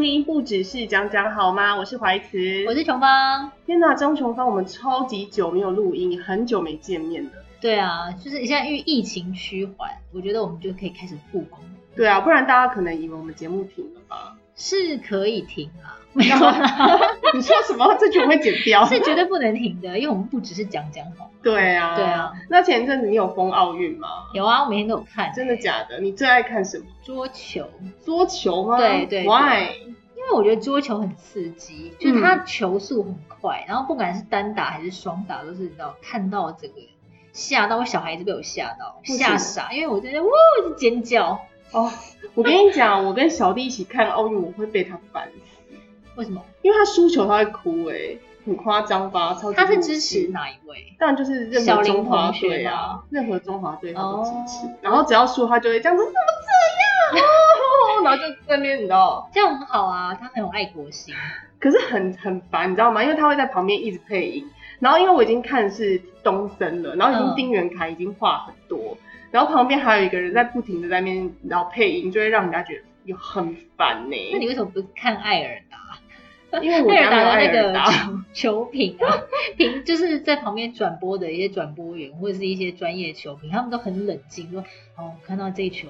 听，不只是讲讲好吗？我是怀慈，我是琼芳。天哪，张琼芳，我们超级久没有录音，很久没见面了。对啊，就是现在因为疫情趋缓，我觉得我们就可以开始复工。对啊，不然大家可能以为我们节目停了吧？是可以停啊，没有啦。你说什么？这句我会剪掉。是绝对不能停的，因为我们不只是讲讲好。对啊，对啊。那前一阵子你有封奥运吗？有啊，我每天都有看。真的假的？你最爱看什么？桌球。桌球吗？对对。Why？因为我觉得桌球很刺激，就是它球速很快，然后不管是单打还是双打，都是你知道看到这个吓到我小孩子被我吓到吓傻，因为我在那哇一直尖叫。哦，我跟你讲，我跟小弟一起看奥运，我会被他烦死。为什么？因为他输球他会哭，哎，很夸张吧？超级。他是支持哪一位？当然就是任何中华队啊，任何中华队他都支持。然后只要输，他就会这样子，怎么这样？哦，然后就在那边，你知道，这样很好啊，他很有爱国心。可是很很烦，你知道吗？因为他会在旁边一直配音，然后因为我已经看的是东森了，然后已经丁元凯已经话很多。然后旁边还有一个人在不停的在那边，然后配音，就会让人家觉得有很烦呢。那你为什么不看艾尔达？因为我家有艾尔达球评啊，评就是在旁边转播的一些转播员或者是一些专业球评，他们都很冷静，说哦，看到这一球，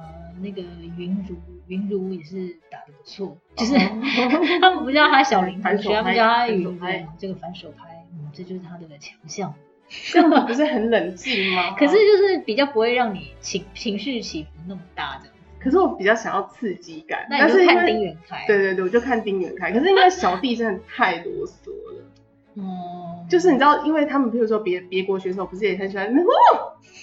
呃，那个云如云如也是打的不错，就是 他们不叫他小林同学，他们叫他云如这个反手拍，嗯，这就是他的强项。这样子不是很冷静吗？可是就是比较不会让你情情绪起伏那么大的。可是我比较想要刺激感，那你就看丁元开。对对对，我就看丁元开。可是因为小弟真的太啰嗦了。嗯。就是你知道，因为他们比如说别别国选手不是也很喜欢哦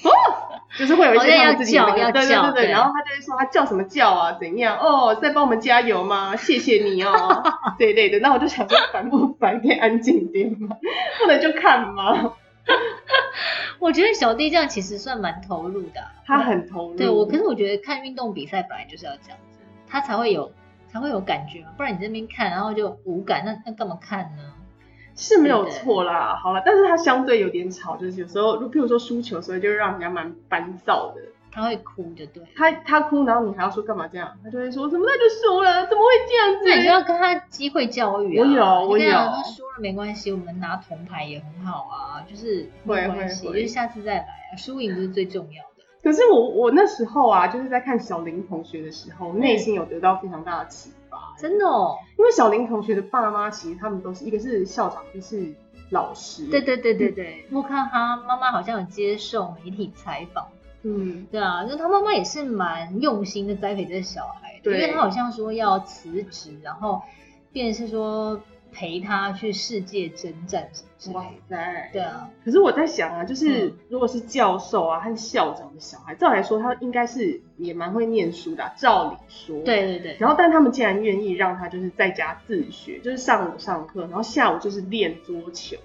哦，就是会有一些他们自己的那个，对对对对。然后他就会说他叫什么叫啊？怎样？哦，在帮我们加油吗？谢谢你哦。对对的。那我就想说烦不烦？可以安静点吗？不能就看吗？我觉得小弟这样其实算蛮投入的，他很投入。对我，可是我觉得看运动比赛本来就是要这样子，他才会有才会有感觉嘛，不然你这边看然后就无感，那那干嘛看呢？是没有错啦，好了，但是他相对有点吵，就是有时候，如譬如说输球，所以就让人家蛮烦躁的。他会哭就对，他他哭，然后你还要说干嘛这样？他就会说什么那就输了，怎么会这样子？那你就要跟他机会教育啊。我有，我有。说输了没关系，我们拿铜牌也很好啊，就是没关系，就是下次再来啊，输赢不是最重要的。可是我我那时候啊，就是在看小林同学的时候，内心有得到非常大的启发。真的哦，因为小林同学的爸妈其实他们都是一个是校长，一个是老师。对对对对对，我看他妈妈好像有接受媒体采访。嗯，对啊，那他妈妈也是蛮用心的栽培这个小孩，对，因为他好像说要辞职，然后便是说陪他去世界征战什么之类的。哇塞，对啊。可是我在想啊，就是如果是教授啊和校长的小孩，照来说他应该是也蛮会念书的啊，照理说。对对对。然后，但他们竟然愿意让他就是在家自学，就是上午上课，然后下午就是练桌球，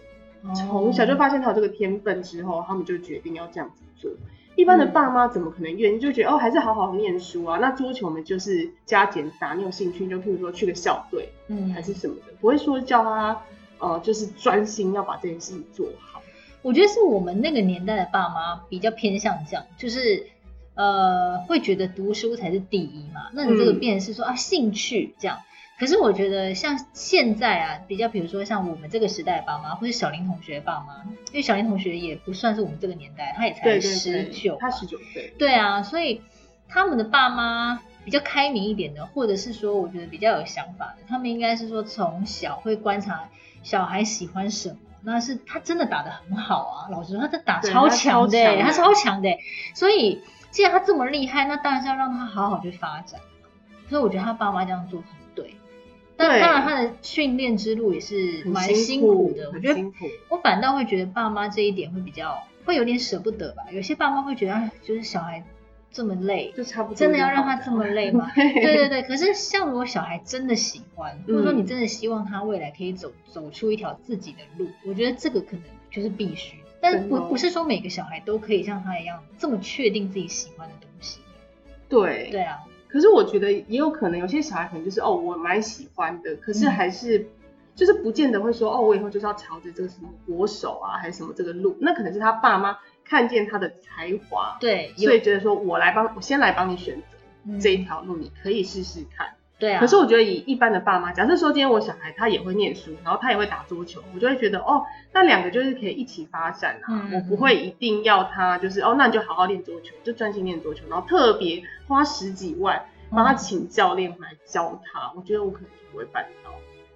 从小就发现他有这个天分之后，他们就决定要这样子做。一般的爸妈怎么可能愿意？就觉得哦，还是好好念书啊。那桌球我们就是加减打，你有兴趣就譬如说去个校队，嗯，还是什么的，不会说叫他呃，就是专心要把这件事情做好。我觉得是我们那个年代的爸妈比较偏向这样，就是呃，会觉得读书才是第一嘛。那你这个变是说啊，兴趣这样。可是我觉得像现在啊，比较比如说像我们这个时代的爸妈，或是小林同学的爸妈，因为小林同学也不算是我们这个年代，他也才十九，他十九岁，对啊，所以他们的爸妈比较开明一点的，或者是说我觉得比较有想法的，他们应该是说从小会观察小孩喜欢什么，那是他真的打得很好啊，老实说他打超强的，他超强的，所以既然他这么厉害，那当然是要让他好好去发展，所以我觉得他爸妈这样做很对。但当然，他的训练之路也是蛮辛苦的。我觉得，我反倒会觉得爸妈这一点会比较会有点舍不得吧。有些爸妈会觉得，就是小孩这么累，就差不多，真的要让他这么累吗？对对 对。可是，像如果小孩真的喜欢，或者说你真的希望他未来可以走走出一条自己的路，我觉得这个可能就是必须。但不不是说每个小孩都可以像他一样这么确定自己喜欢的东西。对对啊。可是我觉得也有可能，有些小孩可能就是哦，我蛮喜欢的，可是还是、嗯、就是不见得会说哦，我以后就是要朝着这个什么国手啊，还是什么这个路，那可能是他爸妈看见他的才华，对，所以觉得说我来帮，我先来帮你选择这一条路，你可以试试看。对啊。可是我觉得以一般的爸妈，假设说今天我小孩他也会念书，然后他也会打桌球，我就会觉得哦，那两个就是可以一起发展啊。嗯、我不会一定要他就是哦，那你就好好练桌球，就专心练桌球，然后特别花十几万帮他请教练来教他。嗯、我觉得我可能就不会办到。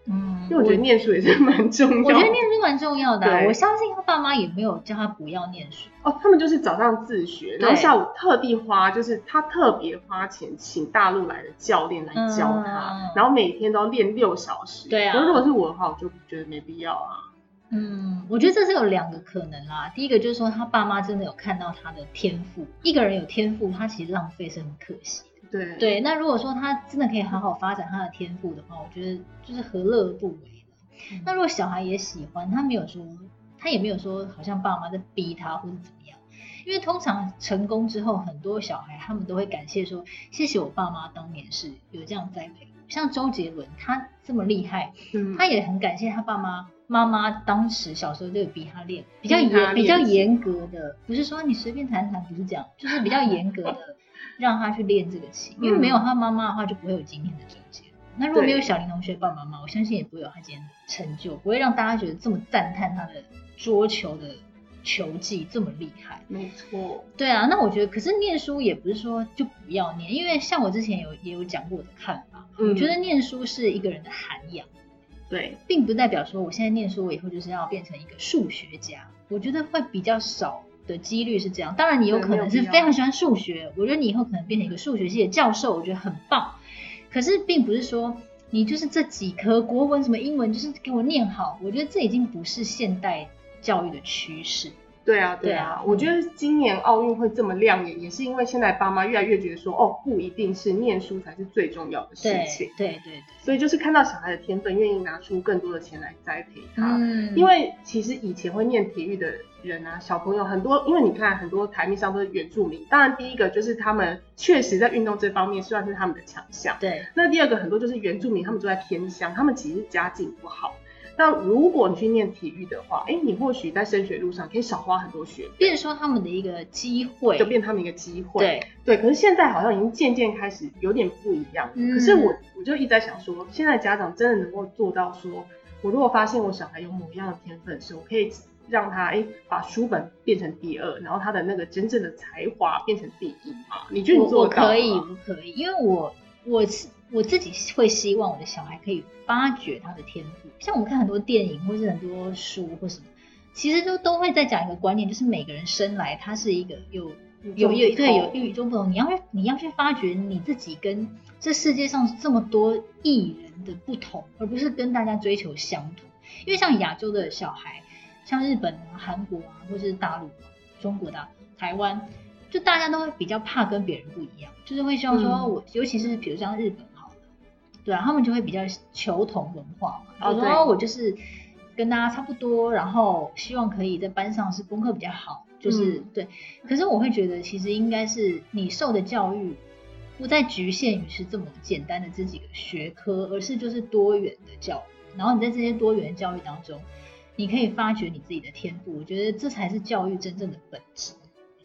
嗯，因为我觉得念书也是蛮重要的。我觉得念书蛮重要的、啊，我相信他爸妈也没有叫他不要念书。哦，他们就是早上自学，然后下午特地花，就是他特别花钱请大陆来的教练来教他，嗯、然后每天都要练六小时。对啊。如果是我的话，我就觉得没必要啊。嗯，我觉得这是有两个可能啦。第一个就是说，他爸妈真的有看到他的天赋。一个人有天赋，他其实浪费是很可惜。对对，那如果说他真的可以好好发展他的天赋的话，我觉得就是何乐而不为呢？嗯、那如果小孩也喜欢，他没有说，他也没有说，好像爸妈在逼他或者怎么样。因为通常成功之后，很多小孩他们都会感谢说，谢谢我爸妈当年是有这样栽培。像周杰伦，他这么厉害，嗯、他也很感谢他爸妈妈妈当时小时候就有逼他练，比较严比较严格的，不是说你随便弹弹，不是这样，就是比较严格的。让他去练这个琴，因为没有他妈妈的话，就不会有今天的周杰。嗯、那如果没有小林同学爸爸妈妈，我相信也不会有他今天的成就，不会让大家觉得这么赞叹他的桌球的球技这么厉害。没错。对啊，那我觉得，可是念书也不是说就不要念，因为像我之前有也有讲过我的看法，嗯、我觉得念书是一个人的涵养，对，并不代表说我现在念书，我以后就是要变成一个数学家。我觉得会比较少。的几率是这样，当然你有可能是非常喜欢数学，我觉得你以后可能变成一个数学系的教授，我觉得很棒。可是并不是说你就是这几科国文什么英文就是给我念好，我觉得这已经不是现代教育的趋势。对啊，对啊，对啊，我觉得今年奥运会这么亮眼，也是因为现在爸妈越来越觉得说，哦，不一定是念书才是最重要的事情。对对对，对。所以就是看到小孩的天分，愿意拿出更多的钱来栽培他。嗯。因为其实以前会念体育的人啊，小朋友很多，因为你看很多台面上都是原住民，当然第一个就是他们确实在运动这方面算是他们的强项。对。那第二个很多就是原住民，他们住在偏乡，他们其实家境不好。那如果你去念体育的话，哎，你或许在升学路上可以少花很多学费，变成说他们的一个机会，就变他们一个机会。对对，可是现在好像已经渐渐开始有点不一样。嗯、可是我我就一直在想说，现在家长真的能够做到说，我如果发现我小孩有某一样的天分，是我可以让他哎把书本变成第二，然后他的那个真正的才华变成第一啊？你觉得你做得到吗？可以不可以？因为我我是。我自己会希望我的小孩可以发掘他的天赋，像我们看很多电影或是很多书或什么，其实都都会在讲一个观念，就是每个人生来他是一个有有有对有与众不同，你要你要去发掘你自己跟这世界上这么多艺人的不同，而不是跟大家追求相同。因为像亚洲的小孩，像日本啊、韩国啊，或是大陆、中国的台湾，就大家都会比较怕跟别人不一样，就是会希望说我，尤其是比如像日本。好对啊，他们就会比较求同文化嘛。然后我就是跟大家差不多，然后希望可以在班上是功课比较好，就是、嗯、对。可是我会觉得，其实应该是你受的教育不再局限于是这么简单的这几个学科，而是就是多元的教育。然后你在这些多元教育当中，你可以发掘你自己的天赋。我觉得这才是教育真正的本质。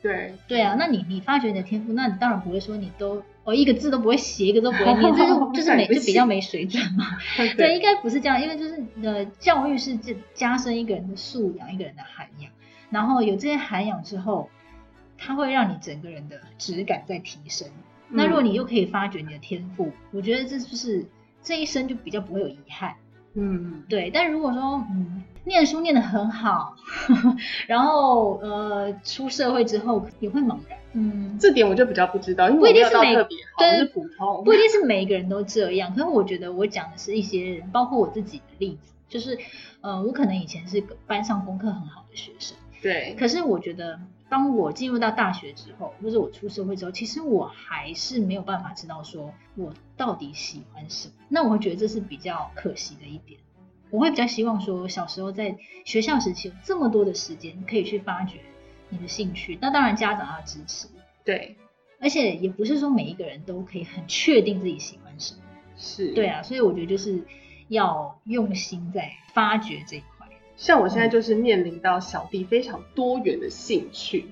对对啊，那你你发掘你的天赋，那你当然不会说你都。哦、一个字都不会写，一个都不会念，这 就就是没就比较没水准嘛。对，对，应该不是这样，因为就是呃，教育是这加深一个人的素养，一个人的涵养，然后有这些涵养之后，它会让你整个人的质感在提升。嗯、那如果你又可以发掘你的天赋，我觉得这就是这一生就比较不会有遗憾。嗯，对。但如果说嗯，念书念得很好，呵 呵然后呃，出社会之后也会茫然。嗯，这点我就比较不知道，因为我不一定是每，是普通，不一定是每一个人都这样。可是我觉得我讲的是一些人，包括我自己的例子，就是呃，我可能以前是班上功课很好的学生，对。可是我觉得，当我进入到大学之后，或者我出社会之后，其实我还是没有办法知道说我到底喜欢什么。那我会觉得这是比较可惜的一点。我会比较希望说，小时候在学校时期有这么多的时间可以去发掘。你的兴趣，那当然家长要支持，对，而且也不是说每一个人都可以很确定自己喜欢什么，是，对啊，所以我觉得就是要用心在发掘这一块。像我现在就是面临到小弟非常多元的兴趣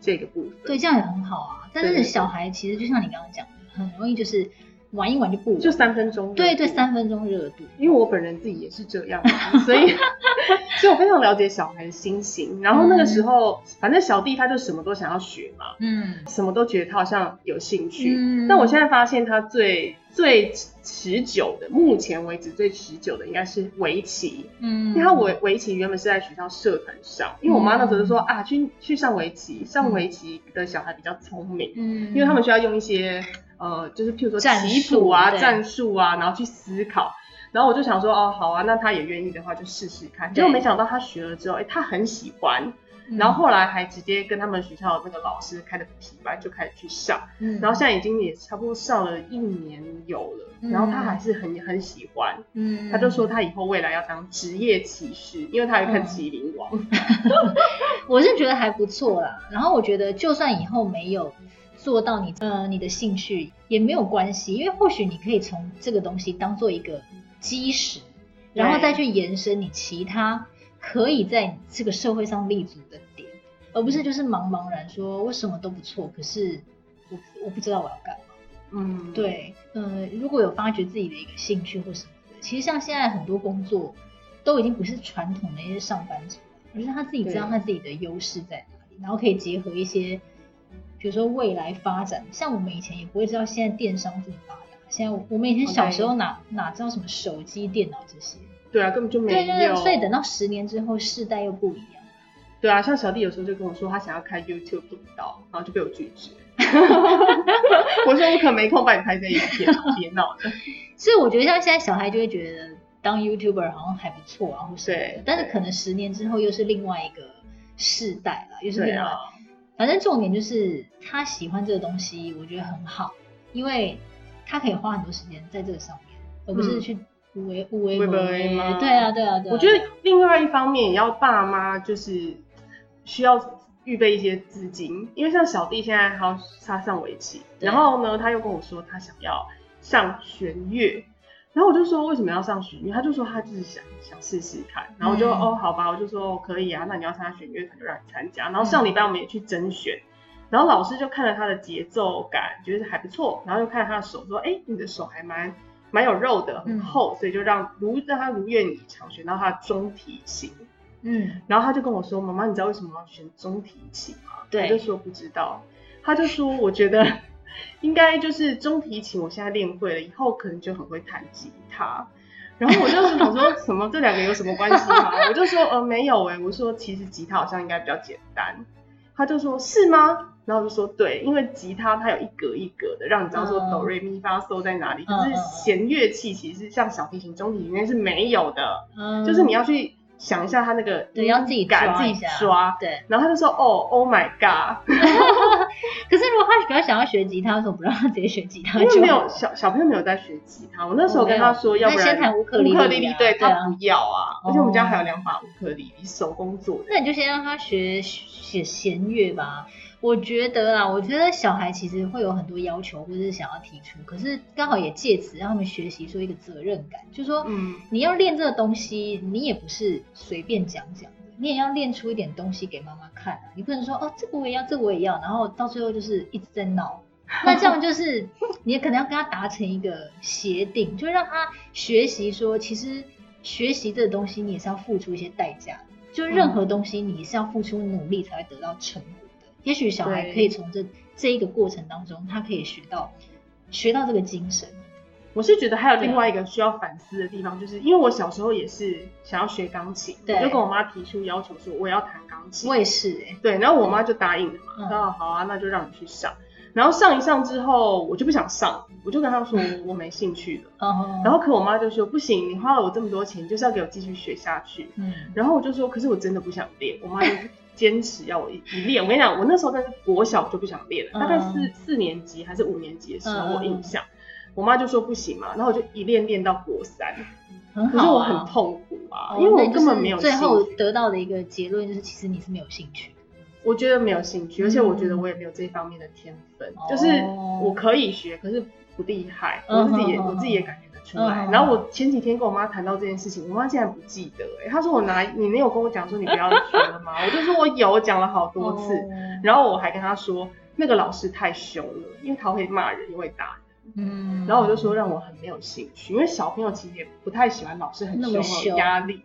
这个部分，对，这样也很好啊。但是小孩其实就像你刚刚讲的，很容易就是玩一玩就不玩，就三分钟。对对，三分钟热度。因为我本人自己也是这样，所以 所以我非常了解小孩的心情。然后那个时候，嗯、反正小弟他就什么都想要学嘛，嗯，什么都觉得他好像有兴趣。嗯，但我现在发现他最最持久的，目前为止最持久的应该是围棋。嗯，因为他围围棋原本是在学校社团上，因为我妈那时候就说、嗯、啊，去去上围棋，上围棋的小孩比较聪明，嗯，因为他们需要用一些。呃，就是譬如说棋谱啊、战术啊，然后去思考。然后我就想说，哦，好啊，那他也愿意的话，就试试看。结果没想到他学了之后，哎，他很喜欢。然后后来还直接跟他们学校的那个老师开的班就开始去上。嗯。然后现在已经也差不多上了一年有了。嗯。然后他还是很很喜欢。嗯。他就说他以后未来要当职业骑士，因为他会看《麒麟王 》。我是觉得还不错啦。然后我觉得就算以后没有。做到你呃你的兴趣也没有关系，因为或许你可以从这个东西当做一个基石，然后再去延伸你其他可以在这个社会上立足的点，而不是就是茫茫然说我什么都不错，可是我我不知道我要干嘛。嗯，对，呃，如果有发掘自己的一个兴趣或什么的，其实像现在很多工作都已经不是传统的一些上班族，而是他自己知道他自己的优势在哪里，然后可以结合一些。比如说未来发展，像我们以前也不会知道现在电商这么发达。现在我们以前小时候哪.哪知道什么手机、电脑这些？对啊，根本就没有。对对对，所以等到十年之后，世代又不一样。对啊，像小弟有时候就跟我说，他想要开 YouTube 频道，然后就被我拒绝。我说我可没空帮你拍这一片，别闹了。所以我觉得像现在小孩就会觉得当 YouTuber 好像还不错啊，或是对，但是可能十年之后又是另外一个世代了，又是另外。反正重点就是他喜欢这个东西，我觉得很好，因为他可以花很多时间在这个上面，而不是去无为无为无为吗？对啊，对啊，对啊。我觉得另外一方面也要爸妈就是需要预备一些资金，因为像小弟现在他他上围棋，然后呢他又跟我说他想要上弦乐。然后我就说为什么要上弦乐？他就说他就是想想试试看。然后我就、嗯、哦好吧，我就说可以啊，那你要参加弦乐，他就让你参加。然后上礼拜我们也去甄选，嗯、然后老师就看了他的节奏感，觉得还不错。然后就看了他的手，说哎你的手还蛮蛮有肉的，很厚，嗯、所以就让如让他如愿以偿选到他的中提琴。嗯，然后他就跟我说妈妈，你知道为什么要选中提琴吗？对，我就说不知道。他就说我觉得。应该就是中提琴，我现在练会了，以后可能就很会弹吉他。然后我就是想说，什么这两个有什么关系吗？我就说，呃，没有哎。我说，其实吉他好像应该比较简单。他就说，是吗？然后我就说，对，因为吉他它有一格一格的，让你知道说哆瑞咪发嗦在哪里。可是弦乐器其实像小提琴、中提琴那是没有的，就是你要去。想一下他那个，你，要自己感自己抓，对。然后他就说，哦，Oh my God。可是如果他比较想要学吉他，为什么不让他直接学吉他？因为没有小小朋友没有在学吉他。我那时候跟他说，要不然先弹乌克丽丽。乌克丽丽，对，他不要啊。而且我们家还有两把乌克丽丽，手工做的。那你就先让他学写弦乐吧。我觉得啦，我觉得小孩其实会有很多要求，或者是想要提出，可是刚好也借此让他们学习说一个责任感，就是说，嗯，你要练这个东西，你也不是随便讲讲的，你也要练出一点东西给妈妈看啊。你不能说哦，这个我也要，这个我也要，然后到最后就是一直在闹。那这样就是你也可能要跟他达成一个协定，就让他学习说，其实学习这个东西你也是要付出一些代价，就任何东西你是要付出努力才会得到成果的。也许小孩可以从这这一个过程当中，他可以学到学到这个精神。我是觉得还有另外一个需要反思的地方，就是因为我小时候也是想要学钢琴，我就跟我妈提出要求说我要弹钢琴。我也是哎，对，然后我妈就答应了嘛，说、嗯、好啊，那就让你去上。然后上一上之后，我就不想上，我就跟她说我没兴趣了。嗯、然后可我妈就说不行，你花了我这么多钱，就是要给我继续学下去。嗯，然后我就说可是我真的不想练，我妈就。坚持要我一练，我跟你讲，我那时候在国小就不想练了，嗯、大概是四年级还是五年级的时候，嗯、我印象，我妈就说不行嘛，然后我就一练练到国三，很好啊，可是我很痛苦啊，因为我根本没有兴趣。最后得到的一个结论就是，其实你是没有兴趣。我觉得没有兴趣，而且我觉得我也没有这方面的天分，嗯、就是我可以学，可是不厉害，我自己也、嗯、我自己也感觉得。出来，然后我前几天跟我妈谈到这件事情，我妈竟然不记得她说我拿你没有跟我讲说你不要学了吗？我就说我有，我讲了好多次，然后我还跟她说那个老师太凶了，因为他会骂人，也会打人，嗯，然后我就说让我很没有兴趣，因为小朋友其实也不太喜欢老师很凶有压力。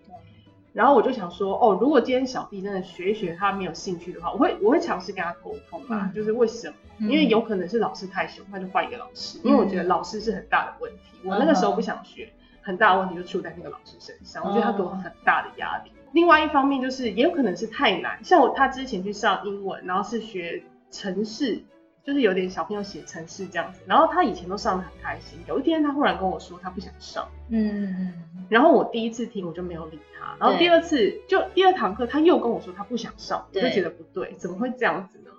然后我就想说，哦，如果今天小弟真的学一学他没有兴趣的话，我会我会尝试跟他沟通吧，嗯、就是为什么？因为有可能是老师太凶，那就换一个老师。嗯、因为我觉得老师是很大的问题，我那个时候不想学，很大的问题就出在那个老师身上，我觉得他给我很大的压力。嗯、另外一方面就是也有可能是太难，像我他之前去上英文，然后是学程式。就是有点小朋友写程式这样子，然后他以前都上的很开心，有一天他忽然跟我说他不想上，嗯，然后我第一次听我就没有理他，然后第二次就第二堂课他又跟我说他不想上，我就觉得不对，怎么会这样子呢？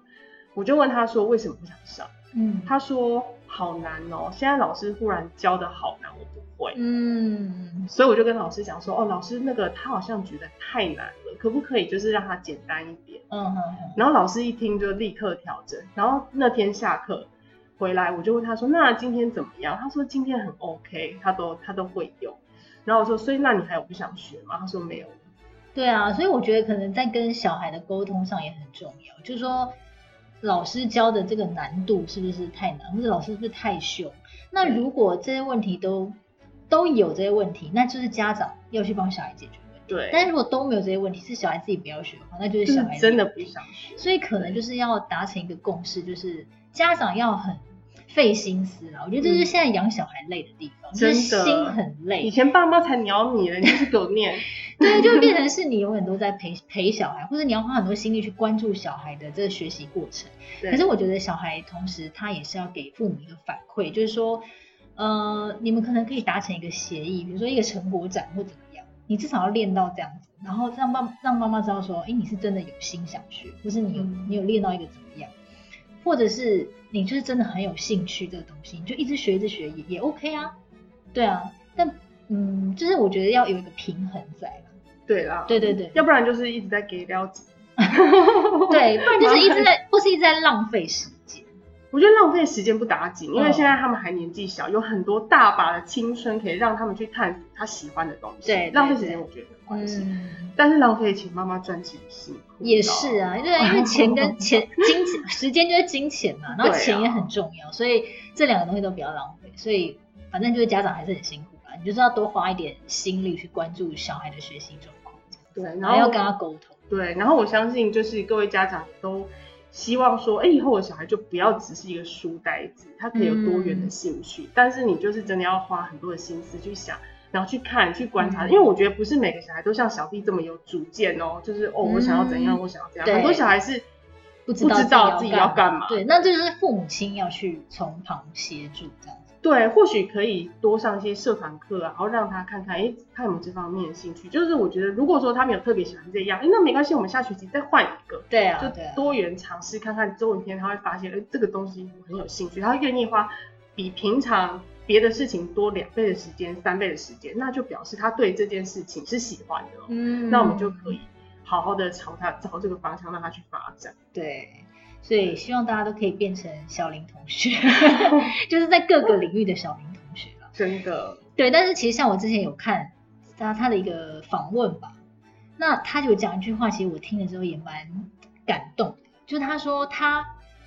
我就问他说为什么不想上？嗯，他说好难哦，现在老师忽然教的好难，我不会。嗯，所以我就跟老师讲说，哦，老师那个他好像觉得太难了，可不可以就是让他简单一点？嗯哼哼。然后老师一听就立刻调整。然后那天下课回来，我就问他说，那今天怎么样？他说今天很 OK，他都他都会用。然后我说，所以那你还有不想学吗？他说没有。对啊，所以我觉得可能在跟小孩的沟通上也很重要，就是说。老师教的这个难度是不是太难，或者老师是不是太凶？那如果这些问题都都有这些问题，那就是家长要去帮小孩解决问题。对。但是如果都没有这些问题，是小孩自己不要学的话，那就是小孩真的不想学。所以可能就是要达成一个共识，就是家长要很。费心思啊，我觉得这是现在养小孩累的地方，嗯、就是心很累。以前爸妈才鸟你了，你就是给我念。对，就变成是你永远都在陪 陪小孩，或者你要花很多心力去关注小孩的这个学习过程。对可是我觉得小孩同时他也是要给父母一个反馈，就是说，呃，你们可能可以达成一个协议，比如说一个成果展或怎么样，你至少要练到这样子，然后让妈让妈妈知道说，哎，你是真的有心想学，或是你有你有练到一个怎么样。或者是你就是真的很有兴趣这个东西，你就一直学一直学也也 OK 啊，对啊，但嗯，就是我觉得要有一个平衡在啦。对啦，对对对，要不然就是一直在给料子，对，不然就是一直在 或是一直在浪费时间。我觉得浪费时间不打紧，因为现在他们还年纪小，有很多大把的青春可以让他们去探索他喜欢的东西。对，浪费时间我觉得没关系，嗯、但是浪费钱妈妈赚钱辛苦。也是啊，因为因为钱跟 钱金钱时间就是金钱嘛，然后钱也很重要，啊、所以这两个东西都比较浪费。所以反正就是家长还是很辛苦吧，你就是要多花一点心力去关注小孩的学习状况，对，然后要跟他沟通。对，然后我相信就是各位家长都。希望说，哎、欸，以后我小孩就不要只是一个书呆子，他可以有多元的兴趣。嗯、但是你就是真的要花很多的心思去想，然后去看、去观察。嗯、因为我觉得不是每个小孩都像小弟这么有主见哦，就是哦，我想要怎样，嗯、我想要怎样。很多小孩是不知道自己要干嘛。对，那就是父母亲要去从旁协助这样。对，或许可以多上一些社团课啊，然后让他看看，哎，他有没有这方面的兴趣。就是我觉得，如果说他没有特别喜欢这样，哎，那没关系，我们下学期再换一个。对啊，就多元尝试看看，总有一天他会发现，哎，这个东西我很有兴趣，他愿意花比平常别的事情多两倍的时间、三倍的时间，那就表示他对这件事情是喜欢的。嗯，那我们就可以好好的朝他朝这个方向让他去发展。对。所以希望大家都可以变成小林同学，就是在各个领域的小林同学了。真的。对，但是其实像我之前有看他他的一个访问吧，那他就讲一句话，其实我听了之后也蛮感动的，就是他说他，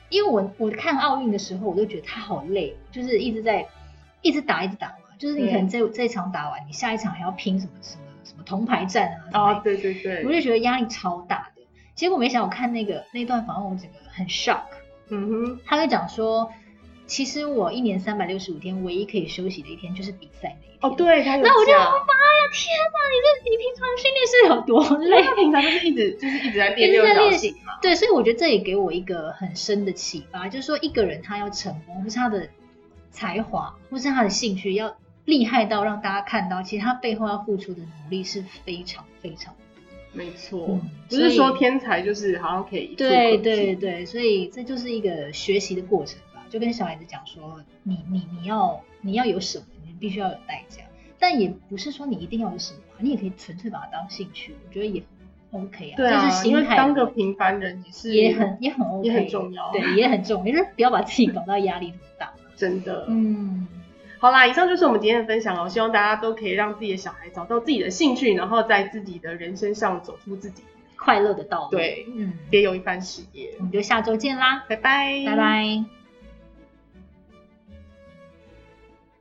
因为我我看奥运的时候，我都觉得他好累，就是一直在一直打一直打嘛，就是你可能这这一场打完，你下一场还要拼什么什么什么铜牌战啊。啊，对对对。我就觉得压力超大的，结果没想我看那个那段访问，我整个。很 shock，嗯哼，他就讲说，其实我一年三百六十五天，唯一可以休息的一天就是比赛那一天。哦，对，他有那我就，妈呀，天哪，你这你平常训练是有多累？他平常就是一直就是一直在练六角形嘛。对，所以我觉得这也给我一个很深的启发，就是说一个人他要成功，或是他的才华，或是他的兴趣要厉害到让大家看到，其实他背后要付出的努力是非常非常。没错，嗯、不是说天才就是好像可以。对对对，所以这就是一个学习的过程吧。就跟小孩子讲说，你你你要你要有什么，你必须要有代价。但也不是说你一定要有什么，你也可以纯粹把它当兴趣，我觉得也 OK 啊。对啊，就是因为当个平凡人也是也很也很 OK，也很重要。对，也很重要，就是不要把自己搞到压力很大。真的，嗯。好啦，以上就是我们今天的分享哦。希望大家都可以让自己的小孩找到自己的兴趣，然后在自己的人生上走出自己快乐的道路。对，嗯，别有一番事业。我们就下周见啦，拜拜，拜拜。